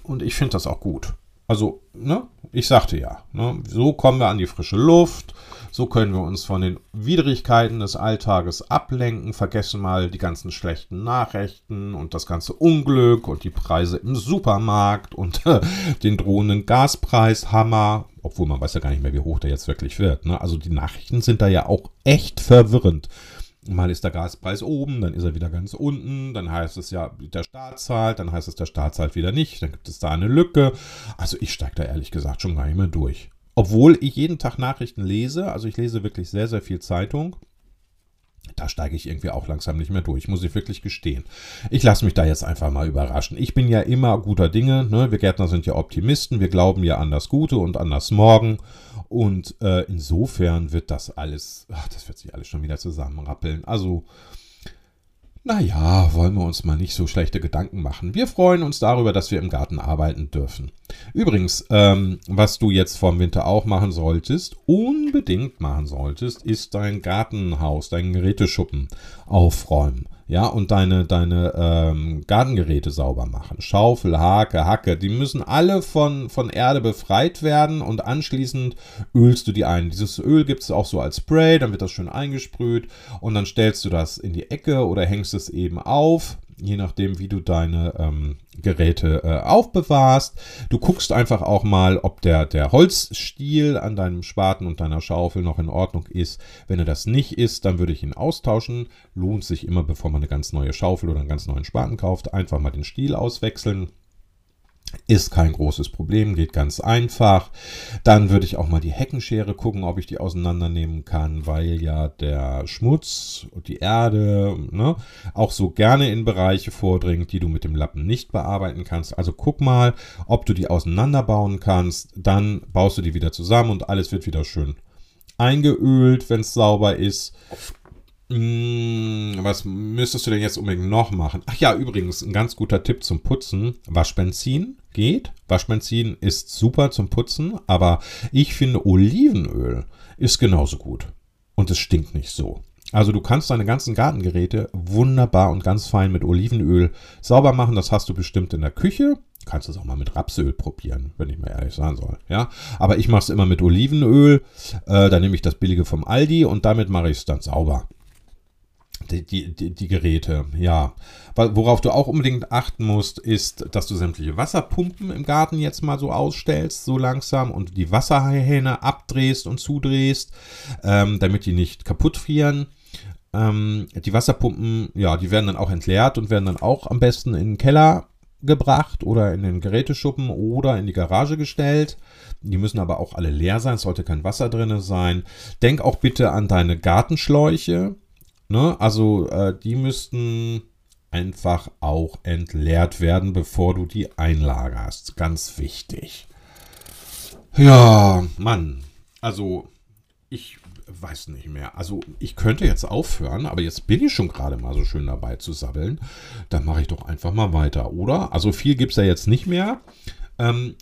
Und ich finde das auch gut. Also, ne, ich sagte ja, ne, so kommen wir an die frische Luft, so können wir uns von den Widrigkeiten des Alltages ablenken, vergessen mal die ganzen schlechten Nachrichten und das ganze Unglück und die Preise im Supermarkt und den drohenden Gaspreishammer, obwohl man weiß ja gar nicht mehr, wie hoch der jetzt wirklich wird. Ne? Also die Nachrichten sind da ja auch echt verwirrend. Mal ist der Gaspreis oben, dann ist er wieder ganz unten, dann heißt es ja, der Staat zahlt, dann heißt es, der Staat zahlt wieder nicht, dann gibt es da eine Lücke. Also ich steige da ehrlich gesagt schon gar nicht mehr durch. Obwohl ich jeden Tag Nachrichten lese, also ich lese wirklich sehr, sehr viel Zeitung. Da steige ich irgendwie auch langsam nicht mehr durch, muss ich wirklich gestehen. Ich lasse mich da jetzt einfach mal überraschen. Ich bin ja immer guter Dinge. Ne? Wir Gärtner sind ja Optimisten. Wir glauben ja an das Gute und an das Morgen. Und äh, insofern wird das alles, ach, das wird sich alles schon wieder zusammenrappeln. Also, naja, wollen wir uns mal nicht so schlechte Gedanken machen. Wir freuen uns darüber, dass wir im Garten arbeiten dürfen. Übrigens, ähm, was du jetzt vorm Winter auch machen solltest, unbedingt machen solltest, ist dein Gartenhaus, dein Geräteschuppen aufräumen ja, und deine, deine ähm, Gartengeräte sauber machen. Schaufel, Hake, Hacke, die müssen alle von, von Erde befreit werden und anschließend ölst du die ein. Dieses Öl gibt es auch so als Spray, dann wird das schön eingesprüht und dann stellst du das in die Ecke oder hängst es eben auf je nachdem, wie du deine ähm, Geräte äh, aufbewahrst. Du guckst einfach auch mal, ob der, der Holzstiel an deinem Spaten und deiner Schaufel noch in Ordnung ist. Wenn er das nicht ist, dann würde ich ihn austauschen. Lohnt sich immer, bevor man eine ganz neue Schaufel oder einen ganz neuen Spaten kauft, einfach mal den Stiel auswechseln. Ist kein großes Problem, geht ganz einfach. Dann würde ich auch mal die Heckenschere gucken, ob ich die auseinandernehmen kann, weil ja der Schmutz und die Erde ne, auch so gerne in Bereiche vordringt, die du mit dem Lappen nicht bearbeiten kannst. Also guck mal, ob du die auseinanderbauen kannst. Dann baust du die wieder zusammen und alles wird wieder schön eingeölt, wenn es sauber ist. Hm, was müsstest du denn jetzt unbedingt noch machen? Ach ja, übrigens, ein ganz guter Tipp zum Putzen. Waschbenzin geht. Waschbenzin ist super zum Putzen, aber ich finde Olivenöl ist genauso gut. Und es stinkt nicht so. Also du kannst deine ganzen Gartengeräte wunderbar und ganz fein mit Olivenöl sauber machen. Das hast du bestimmt in der Küche. Du kannst es auch mal mit Rapsöl probieren, wenn ich mal ehrlich sagen soll. Ja, aber ich mache es immer mit Olivenöl. Äh, da nehme ich das billige vom Aldi und damit mache ich es dann sauber die, die, die, Geräte, ja. Worauf du auch unbedingt achten musst, ist, dass du sämtliche Wasserpumpen im Garten jetzt mal so ausstellst, so langsam, und die Wasserhähne abdrehst und zudrehst, ähm, damit die nicht kaputt frieren. Ähm, die Wasserpumpen, ja, die werden dann auch entleert und werden dann auch am besten in den Keller gebracht oder in den Geräteschuppen oder in die Garage gestellt. Die müssen aber auch alle leer sein, es sollte kein Wasser drin sein. Denk auch bitte an deine Gartenschläuche Ne? Also äh, die müssten einfach auch entleert werden, bevor du die einlagerst. Ganz wichtig. Ja, Mann. Also ich weiß nicht mehr. Also ich könnte jetzt aufhören, aber jetzt bin ich schon gerade mal so schön dabei zu sabbeln. Dann mache ich doch einfach mal weiter, oder? Also viel gibt es ja jetzt nicht mehr. Ähm,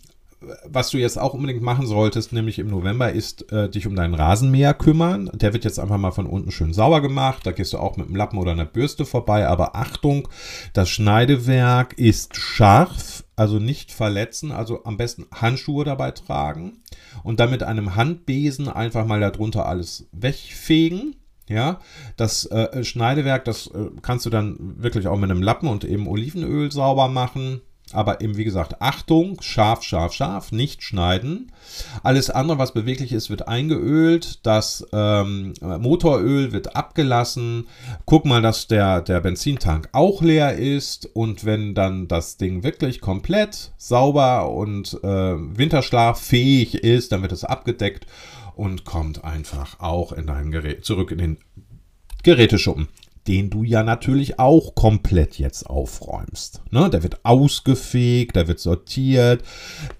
was du jetzt auch unbedingt machen solltest, nämlich im November, ist äh, dich um deinen Rasenmäher kümmern. Der wird jetzt einfach mal von unten schön sauber gemacht. Da gehst du auch mit einem Lappen oder einer Bürste vorbei. Aber Achtung, das Schneidewerk ist scharf, also nicht verletzen. Also am besten Handschuhe dabei tragen und dann mit einem Handbesen einfach mal darunter alles wegfegen. Ja, das äh, Schneidewerk, das äh, kannst du dann wirklich auch mit einem Lappen und eben Olivenöl sauber machen. Aber eben, wie gesagt, Achtung, scharf, scharf, scharf, nicht schneiden. Alles andere, was beweglich ist, wird eingeölt. Das ähm, Motoröl wird abgelassen. Guck mal, dass der, der Benzintank auch leer ist. Und wenn dann das Ding wirklich komplett sauber und äh, winterschlaffähig ist, dann wird es abgedeckt und kommt einfach auch in dein Gerät zurück in den Geräteschuppen den du ja natürlich auch komplett jetzt aufräumst. Ne? Der wird ausgefegt, der wird sortiert,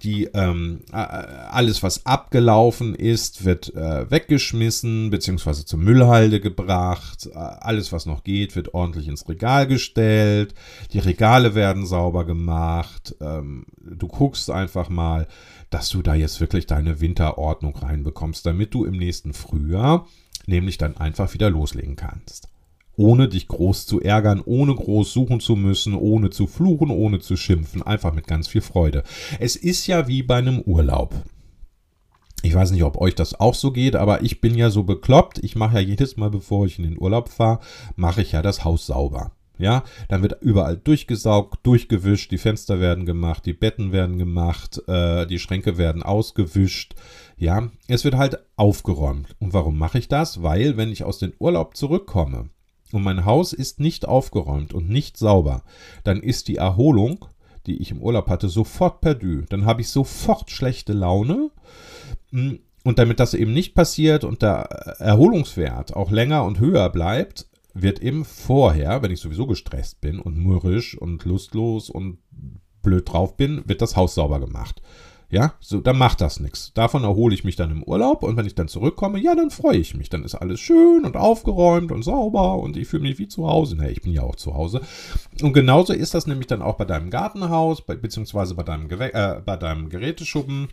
die, ähm, alles, was abgelaufen ist, wird äh, weggeschmissen bzw. zur Müllhalde gebracht. Alles, was noch geht, wird ordentlich ins Regal gestellt. Die Regale werden sauber gemacht. Ähm, du guckst einfach mal, dass du da jetzt wirklich deine Winterordnung reinbekommst, damit du im nächsten Frühjahr nämlich dann einfach wieder loslegen kannst ohne dich groß zu ärgern, ohne groß suchen zu müssen, ohne zu fluchen, ohne zu schimpfen, einfach mit ganz viel Freude. Es ist ja wie bei einem Urlaub. Ich weiß nicht, ob euch das auch so geht, aber ich bin ja so bekloppt. Ich mache ja jedes Mal, bevor ich in den Urlaub fahre, mache ich ja das Haus sauber. Ja, dann wird überall durchgesaugt, durchgewischt, die Fenster werden gemacht, die Betten werden gemacht, äh, die Schränke werden ausgewischt. Ja, es wird halt aufgeräumt. Und warum mache ich das? Weil, wenn ich aus dem Urlaub zurückkomme, und mein Haus ist nicht aufgeräumt und nicht sauber, dann ist die Erholung, die ich im Urlaub hatte, sofort perdu. Dann habe ich sofort schlechte Laune. Mm, und damit das eben nicht passiert und der Erholungswert auch länger und höher bleibt, wird eben vorher, wenn ich sowieso gestresst bin und mürrisch und lustlos und blöd drauf bin, wird das Haus sauber gemacht. Ja, so, dann macht das nichts. Davon erhole ich mich dann im Urlaub und wenn ich dann zurückkomme, ja, dann freue ich mich. Dann ist alles schön und aufgeräumt und sauber und ich fühle mich wie zu Hause. Na, ich bin ja auch zu Hause. Und genauso ist das nämlich dann auch bei deinem Gartenhaus, bei, beziehungsweise bei deinem, äh, bei deinem Geräteschuppen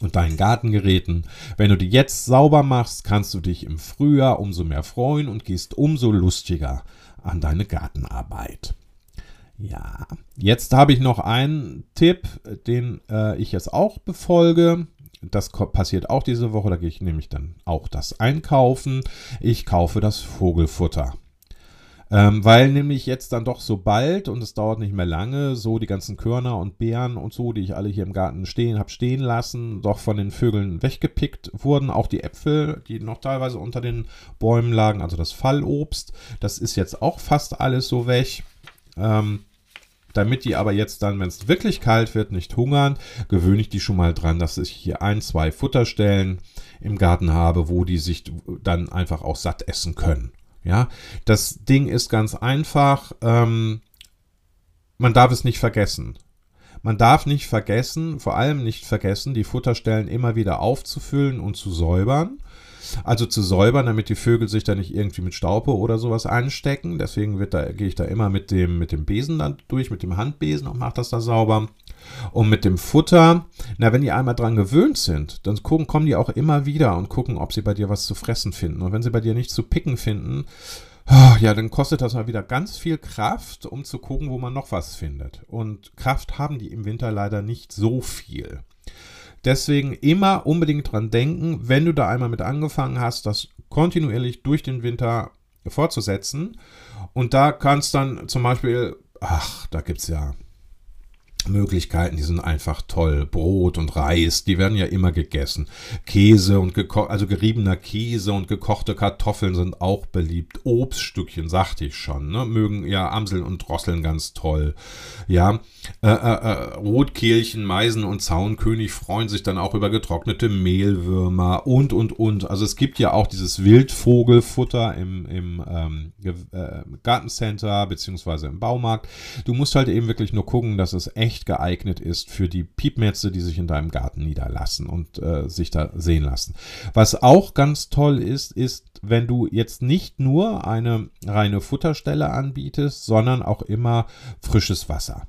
und deinen Gartengeräten. Wenn du die jetzt sauber machst, kannst du dich im Frühjahr umso mehr freuen und gehst umso lustiger an deine Gartenarbeit. Ja, jetzt habe ich noch einen Tipp, den äh, ich jetzt auch befolge. Das passiert auch diese Woche, da gehe ich nämlich dann auch das einkaufen. Ich kaufe das Vogelfutter. Ähm, weil nämlich jetzt dann doch so bald, und es dauert nicht mehr lange, so die ganzen Körner und Beeren und so, die ich alle hier im Garten stehen, habe stehen lassen, doch von den Vögeln weggepickt wurden. Auch die Äpfel, die noch teilweise unter den Bäumen lagen, also das Fallobst, das ist jetzt auch fast alles so weg. Ähm, damit die aber jetzt dann, wenn es wirklich kalt wird, nicht hungern, gewöhne ich die schon mal dran, dass ich hier ein, zwei Futterstellen im Garten habe, wo die sich dann einfach auch satt essen können. Ja, das Ding ist ganz einfach. Ähm, man darf es nicht vergessen. Man darf nicht vergessen, vor allem nicht vergessen, die Futterstellen immer wieder aufzufüllen und zu säubern. Also zu säubern, damit die Vögel sich da nicht irgendwie mit Staupe oder sowas einstecken. Deswegen wird da, gehe ich da immer mit dem, mit dem Besen dann durch, mit dem Handbesen und mache das da sauber. Und mit dem Futter, na, wenn die einmal dran gewöhnt sind, dann gucken, kommen die auch immer wieder und gucken, ob sie bei dir was zu fressen finden. Und wenn sie bei dir nichts zu picken finden, ah, ja, dann kostet das mal wieder ganz viel Kraft, um zu gucken, wo man noch was findet. Und Kraft haben die im Winter leider nicht so viel. Deswegen immer unbedingt dran denken, wenn du da einmal mit angefangen hast, das kontinuierlich durch den Winter fortzusetzen. Und da kannst dann zum Beispiel, ach, da gibt es ja Möglichkeiten, die sind einfach toll. Brot und Reis, die werden ja immer gegessen. Käse und also geriebener Käse und gekochte Kartoffeln sind auch beliebt. Obststückchen, sagte ich schon, ne? mögen ja Amseln und Drosseln ganz toll. Ja, äh, äh, äh, Rotkehlchen, Meisen und Zaunkönig freuen sich dann auch über getrocknete Mehlwürmer und und und. Also es gibt ja auch dieses Wildvogelfutter im, im ähm, äh, Gartencenter beziehungsweise im Baumarkt. Du musst halt eben wirklich nur gucken, dass es echt echt geeignet ist für die Piepmetze, die sich in deinem Garten niederlassen und äh, sich da sehen lassen. Was auch ganz toll ist, ist, wenn du jetzt nicht nur eine reine Futterstelle anbietest, sondern auch immer frisches Wasser.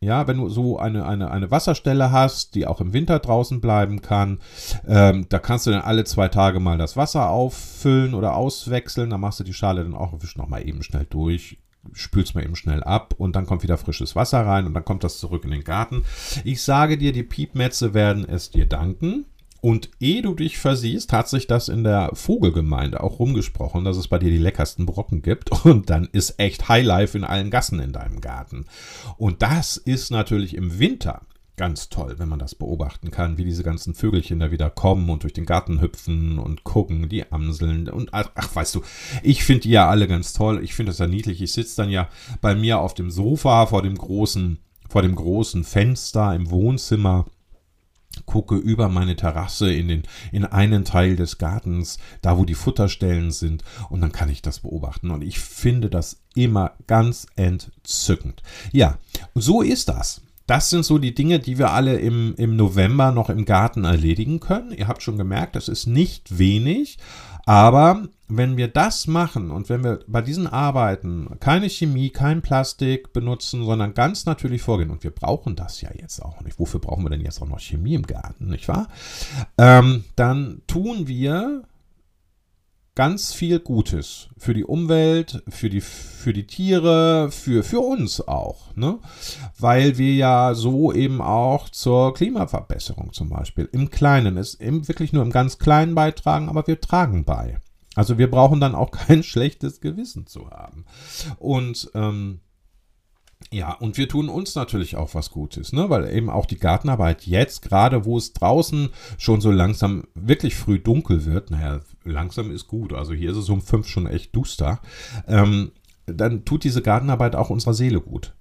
Ja, wenn du so eine, eine, eine Wasserstelle hast, die auch im Winter draußen bleiben kann, ähm, da kannst du dann alle zwei Tage mal das Wasser auffüllen oder auswechseln. Da machst du die Schale dann auch wisch nochmal eben schnell durch spülst mal eben schnell ab und dann kommt wieder frisches Wasser rein und dann kommt das zurück in den Garten. Ich sage dir, die Piepmetze werden es dir danken. Und ehe du dich versiehst, hat sich das in der Vogelgemeinde auch rumgesprochen, dass es bei dir die leckersten Brocken gibt. Und dann ist echt Highlife in allen Gassen in deinem Garten. Und das ist natürlich im Winter ganz toll, wenn man das beobachten kann, wie diese ganzen Vögelchen da wieder kommen und durch den Garten hüpfen und gucken, die Amseln und ach, ach weißt du, ich finde die ja alle ganz toll. Ich finde das ja niedlich. Ich sitze dann ja bei mir auf dem Sofa vor dem großen, vor dem großen Fenster im Wohnzimmer gucke über meine Terrasse in den in einen Teil des Gartens, da wo die Futterstellen sind und dann kann ich das beobachten und ich finde das immer ganz entzückend. Ja, so ist das das sind so die Dinge, die wir alle im, im November noch im Garten erledigen können. Ihr habt schon gemerkt, das ist nicht wenig. Aber wenn wir das machen und wenn wir bei diesen Arbeiten keine Chemie, kein Plastik benutzen, sondern ganz natürlich vorgehen, und wir brauchen das ja jetzt auch nicht, wofür brauchen wir denn jetzt auch noch Chemie im Garten, nicht wahr? Ähm, dann tun wir ganz viel Gutes für die Umwelt, für die, für die Tiere, für, für uns auch. Ne? Weil wir ja so eben auch zur Klimaverbesserung zum Beispiel im Kleinen, ist eben wirklich nur im ganz Kleinen beitragen, aber wir tragen bei. Also wir brauchen dann auch kein schlechtes Gewissen zu haben. Und ähm, ja, und wir tun uns natürlich auch was Gutes, ne? weil eben auch die Gartenarbeit jetzt, gerade wo es draußen schon so langsam wirklich früh dunkel wird, naja, langsam ist gut, also hier ist es um fünf schon echt duster, ähm, dann tut diese Gartenarbeit auch unserer Seele gut.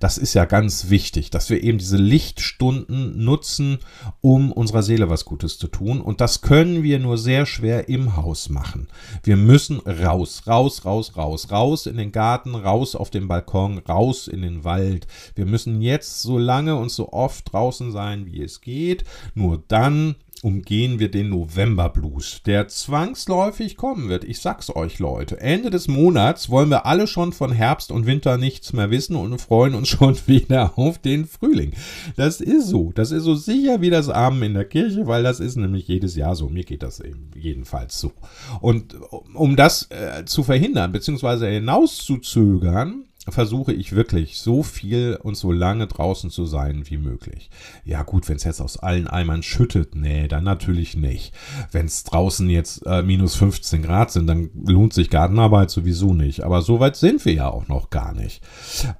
Das ist ja ganz wichtig, dass wir eben diese Lichtstunden nutzen, um unserer Seele was Gutes zu tun. Und das können wir nur sehr schwer im Haus machen. Wir müssen raus, raus, raus, raus, raus in den Garten, raus auf den Balkon, raus in den Wald. Wir müssen jetzt so lange und so oft draußen sein, wie es geht. Nur dann umgehen wir den November-Blues, der zwangsläufig kommen wird. Ich sag's euch, Leute. Ende des Monats wollen wir alle schon von Herbst und Winter nichts mehr wissen und freuen uns schon wieder auf den Frühling. Das ist so. Das ist so sicher wie das Amen in der Kirche, weil das ist nämlich jedes Jahr so. Mir geht das eben jedenfalls so. Und um das äh, zu verhindern, beziehungsweise hinauszuzögern, versuche ich wirklich so viel und so lange draußen zu sein wie möglich. Ja gut, wenn es jetzt aus allen Eimern schüttet, nee, dann natürlich nicht. Wenn es draußen jetzt äh, minus 15 Grad sind, dann lohnt sich Gartenarbeit sowieso nicht. Aber so weit sind wir ja auch noch gar nicht.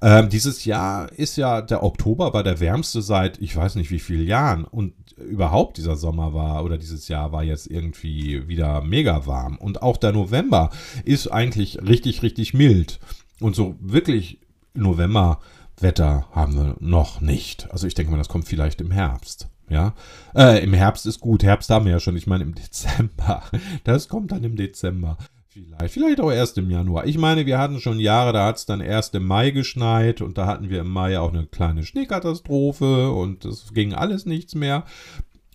Ähm, dieses Jahr ist ja, der Oktober war der wärmste seit ich weiß nicht wie vielen Jahren. Und überhaupt dieser Sommer war oder dieses Jahr war jetzt irgendwie wieder mega warm. Und auch der November ist eigentlich richtig, richtig mild. Und so wirklich Novemberwetter haben wir noch nicht. Also ich denke mal, das kommt vielleicht im Herbst. Ja, äh, im Herbst ist gut. Herbst haben wir ja schon. Ich meine im Dezember. Das kommt dann im Dezember. Vielleicht, vielleicht auch erst im Januar. Ich meine, wir hatten schon Jahre, da hat es dann erst im Mai geschneit und da hatten wir im Mai auch eine kleine Schneekatastrophe und es ging alles nichts mehr.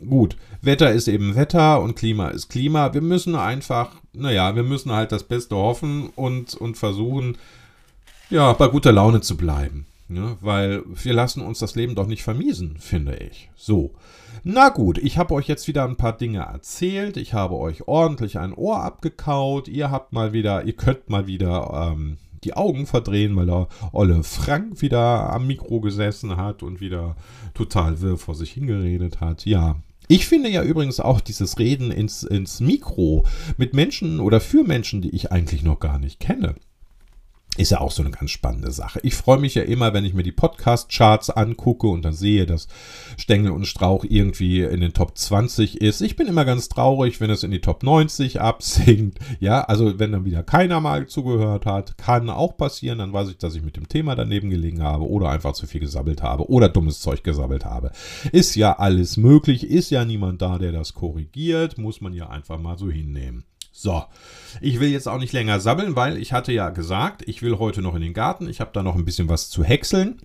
Gut, Wetter ist eben Wetter und Klima ist Klima. Wir müssen einfach, naja, wir müssen halt das Beste hoffen und, und versuchen, ja, bei guter Laune zu bleiben. Ne? Weil wir lassen uns das Leben doch nicht vermiesen, finde ich. So. Na gut, ich habe euch jetzt wieder ein paar Dinge erzählt. Ich habe euch ordentlich ein Ohr abgekaut. Ihr habt mal wieder, ihr könnt mal wieder ähm, die Augen verdrehen, weil der Olle Frank wieder am Mikro gesessen hat und wieder total wirr vor sich hingeredet hat. Ja, ich finde ja übrigens auch dieses Reden ins, ins Mikro mit Menschen oder für Menschen, die ich eigentlich noch gar nicht kenne ist ja auch so eine ganz spannende Sache. Ich freue mich ja immer, wenn ich mir die Podcast-Charts angucke und dann sehe, dass Stängel und Strauch irgendwie in den Top 20 ist. Ich bin immer ganz traurig, wenn es in die Top 90 absinkt. Ja, also wenn dann wieder keiner mal zugehört hat, kann auch passieren. Dann weiß ich, dass ich mit dem Thema daneben gelegen habe oder einfach zu viel gesabbelt habe oder dummes Zeug gesabbelt habe. Ist ja alles möglich, ist ja niemand da, der das korrigiert, muss man ja einfach mal so hinnehmen. So, ich will jetzt auch nicht länger sabbeln, weil ich hatte ja gesagt, ich will heute noch in den Garten. Ich habe da noch ein bisschen was zu häckseln.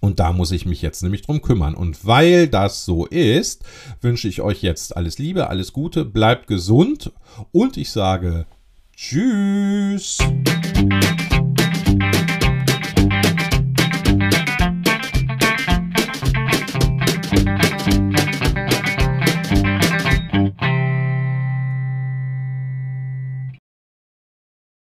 Und da muss ich mich jetzt nämlich drum kümmern. Und weil das so ist, wünsche ich euch jetzt alles Liebe, alles Gute, bleibt gesund und ich sage Tschüss.